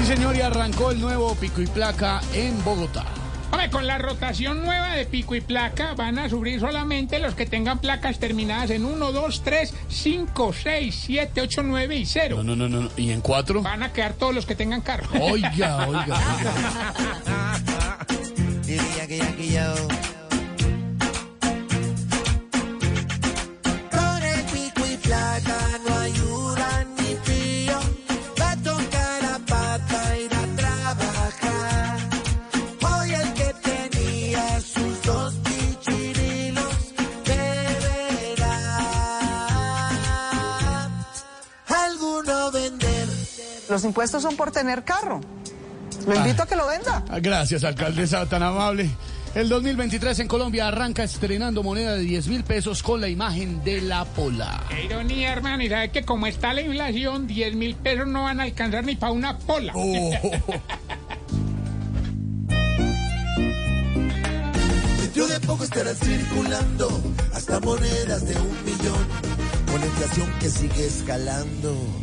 Sí, señor, y arrancó el nuevo pico y placa en Bogotá. Hombre, con la rotación nueva de pico y placa van a sufrir solamente los que tengan placas terminadas en 1, 2, 3, 5, 6, 7, 8, 9 y 0. No, no, no, no. ¿Y en cuatro? Van a quedar todos los que tengan carro. Oiga, oiga. Diría Los impuestos son por tener carro. Lo invito a que lo venda. Ah, Gracias, alcaldesa tan amable. El 2023 en Colombia arranca estrenando moneda de 10 mil pesos con la imagen de la pola. Qué ironía, hermano. Y sabe que como está la inflación, 10 mil pesos no van a alcanzar ni para una pola. Oh. Dentro de poco estarán circulando hasta monedas de un millón. Con la inflación que sigue escalando.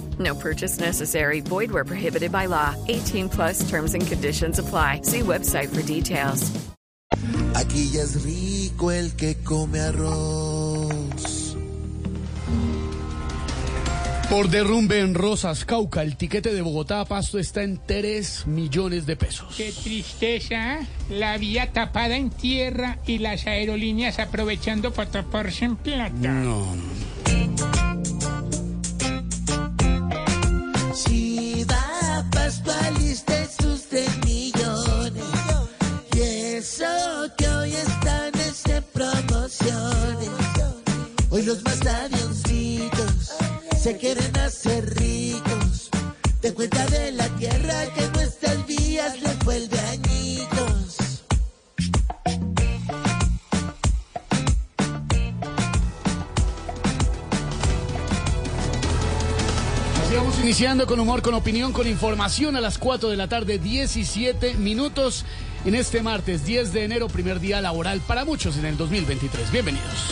No purchase necessary. Void where prohibited by law. 18 plus terms and conditions apply. See website for details. Aquí ya es rico el que come arroz. Por derrumbe en Rosas, Cauca, el tiquete de Bogotá a Pasto está en 3 millones de pesos. Qué tristeza. ¿eh? La vía tapada en tierra y las aerolíneas aprovechando para taparse en plata. No, aliste sus tres millones. Y eso que hoy están es en promociones. Hoy los más avioncitos se quieren hacer ricos. Te cuenta de la tierra que Así vamos iniciando con humor, con opinión, con información a las 4 de la tarde, 17 minutos en este martes 10 de enero, primer día laboral para muchos en el 2023. Bienvenidos.